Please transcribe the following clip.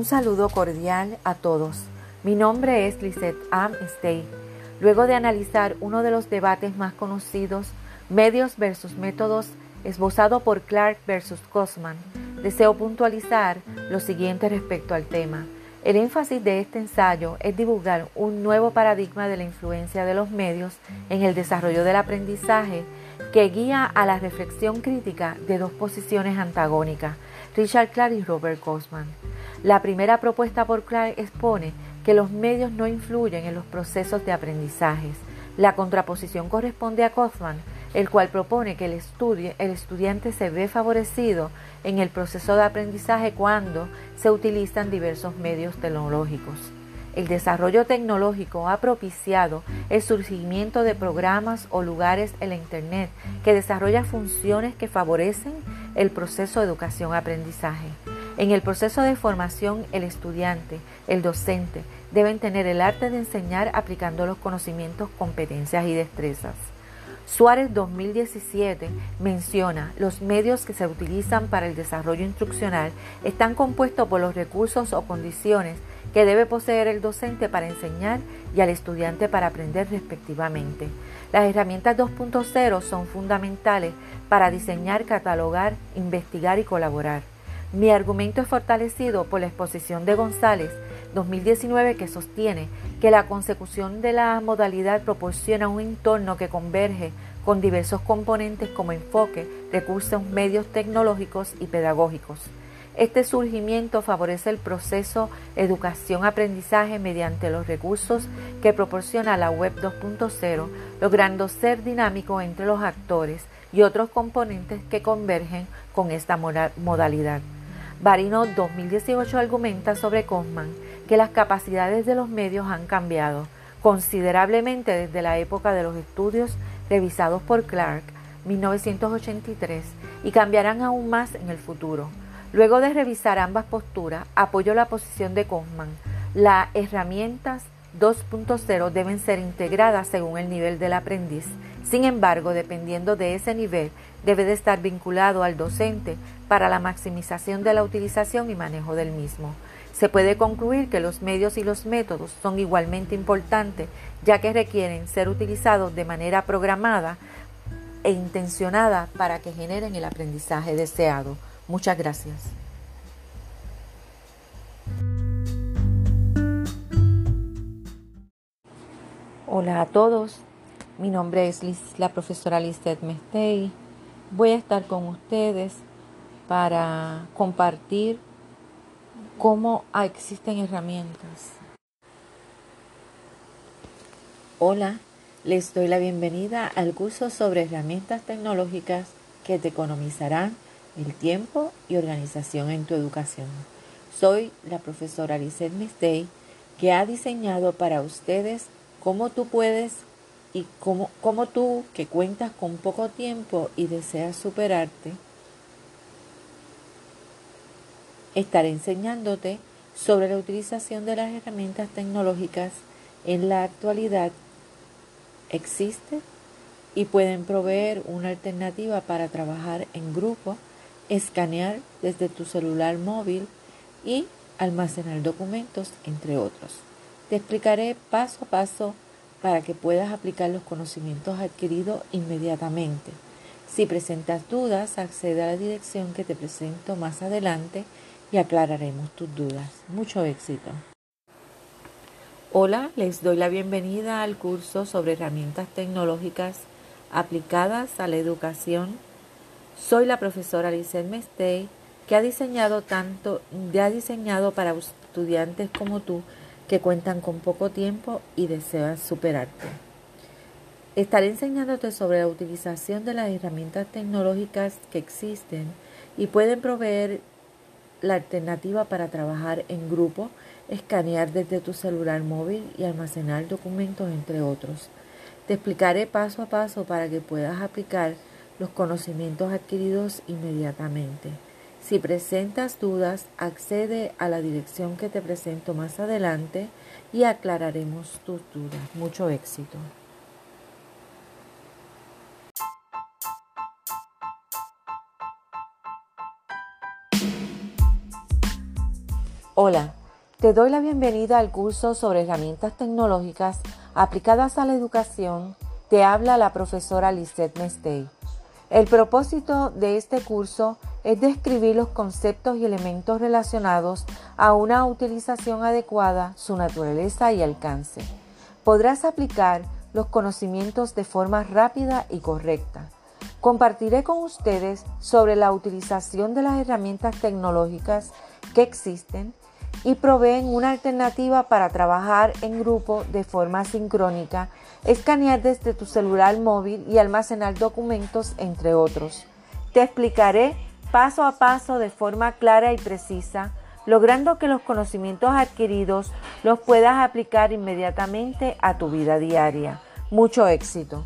Un saludo cordial a todos. Mi nombre es Lisette Am Stay. Luego de analizar uno de los debates más conocidos, medios versus métodos, esbozado por Clark versus Cosman, deseo puntualizar lo siguiente respecto al tema. El énfasis de este ensayo es divulgar un nuevo paradigma de la influencia de los medios en el desarrollo del aprendizaje que guía a la reflexión crítica de dos posiciones antagónicas, Richard Clark y Robert Cosman. La primera propuesta por Clark expone que los medios no influyen en los procesos de aprendizajes. La contraposición corresponde a Cosman, el cual propone que el, el estudiante se ve favorecido en el proceso de aprendizaje cuando se utilizan diversos medios tecnológicos. El desarrollo tecnológico ha propiciado el surgimiento de programas o lugares en la Internet que desarrollan funciones que favorecen el proceso de educación-aprendizaje. En el proceso de formación, el estudiante, el docente, deben tener el arte de enseñar aplicando los conocimientos, competencias y destrezas. Suárez 2017 menciona los medios que se utilizan para el desarrollo instruccional están compuestos por los recursos o condiciones que debe poseer el docente para enseñar y al estudiante para aprender respectivamente. Las herramientas 2.0 son fundamentales para diseñar, catalogar, investigar y colaborar. Mi argumento es fortalecido por la exposición de González 2019 que sostiene que la consecución de la modalidad proporciona un entorno que converge con diversos componentes como enfoque, recursos, medios tecnológicos y pedagógicos. Este surgimiento favorece el proceso educación-aprendizaje mediante los recursos que proporciona la Web 2.0, logrando ser dinámico entre los actores y otros componentes que convergen con esta modalidad. Barino 2018 argumenta sobre Cosman que las capacidades de los medios han cambiado considerablemente desde la época de los estudios revisados por Clark 1983 y cambiarán aún más en el futuro. Luego de revisar ambas posturas, apoyo la posición de Kaufman. Las herramientas 2.0 deben ser integradas según el nivel del aprendiz. Sin embargo, dependiendo de ese nivel, debe de estar vinculado al docente para la maximización de la utilización y manejo del mismo. Se puede concluir que los medios y los métodos son igualmente importantes, ya que requieren ser utilizados de manera programada e intencionada para que generen el aprendizaje deseado. Muchas gracias. Hola a todos, mi nombre es la profesora Lizeth Mestey. Voy a estar con ustedes para compartir cómo existen herramientas. Hola, les doy la bienvenida al curso sobre herramientas tecnológicas que te economizarán el tiempo y organización en tu educación. Soy la profesora Lizette Mistey, que ha diseñado para ustedes cómo tú puedes y cómo, cómo tú, que cuentas con poco tiempo y deseas superarte, estaré enseñándote sobre la utilización de las herramientas tecnológicas en la actualidad existe y pueden proveer una alternativa para trabajar en grupo escanear desde tu celular móvil y almacenar documentos, entre otros. Te explicaré paso a paso para que puedas aplicar los conocimientos adquiridos inmediatamente. Si presentas dudas, accede a la dirección que te presento más adelante y aclararemos tus dudas. Mucho éxito. Hola, les doy la bienvenida al curso sobre herramientas tecnológicas aplicadas a la educación soy la profesora Lizette Mestey, que ha diseñado tanto, ha diseñado para estudiantes como tú que cuentan con poco tiempo y desean superarte. Estaré enseñándote sobre la utilización de las herramientas tecnológicas que existen y pueden proveer la alternativa para trabajar en grupo, escanear desde tu celular móvil y almacenar documentos, entre otros. Te explicaré paso a paso para que puedas aplicar los conocimientos adquiridos inmediatamente. Si presentas dudas, accede a la dirección que te presento más adelante y aclararemos tus dudas. Mucho éxito. Hola, te doy la bienvenida al curso sobre herramientas tecnológicas aplicadas a la educación. Te habla la profesora Lisette Mestey. El propósito de este curso es describir los conceptos y elementos relacionados a una utilización adecuada, su naturaleza y alcance. Podrás aplicar los conocimientos de forma rápida y correcta. Compartiré con ustedes sobre la utilización de las herramientas tecnológicas que existen y proveen una alternativa para trabajar en grupo de forma sincrónica, escanear desde tu celular móvil y almacenar documentos, entre otros. Te explicaré paso a paso de forma clara y precisa, logrando que los conocimientos adquiridos los puedas aplicar inmediatamente a tu vida diaria. Mucho éxito.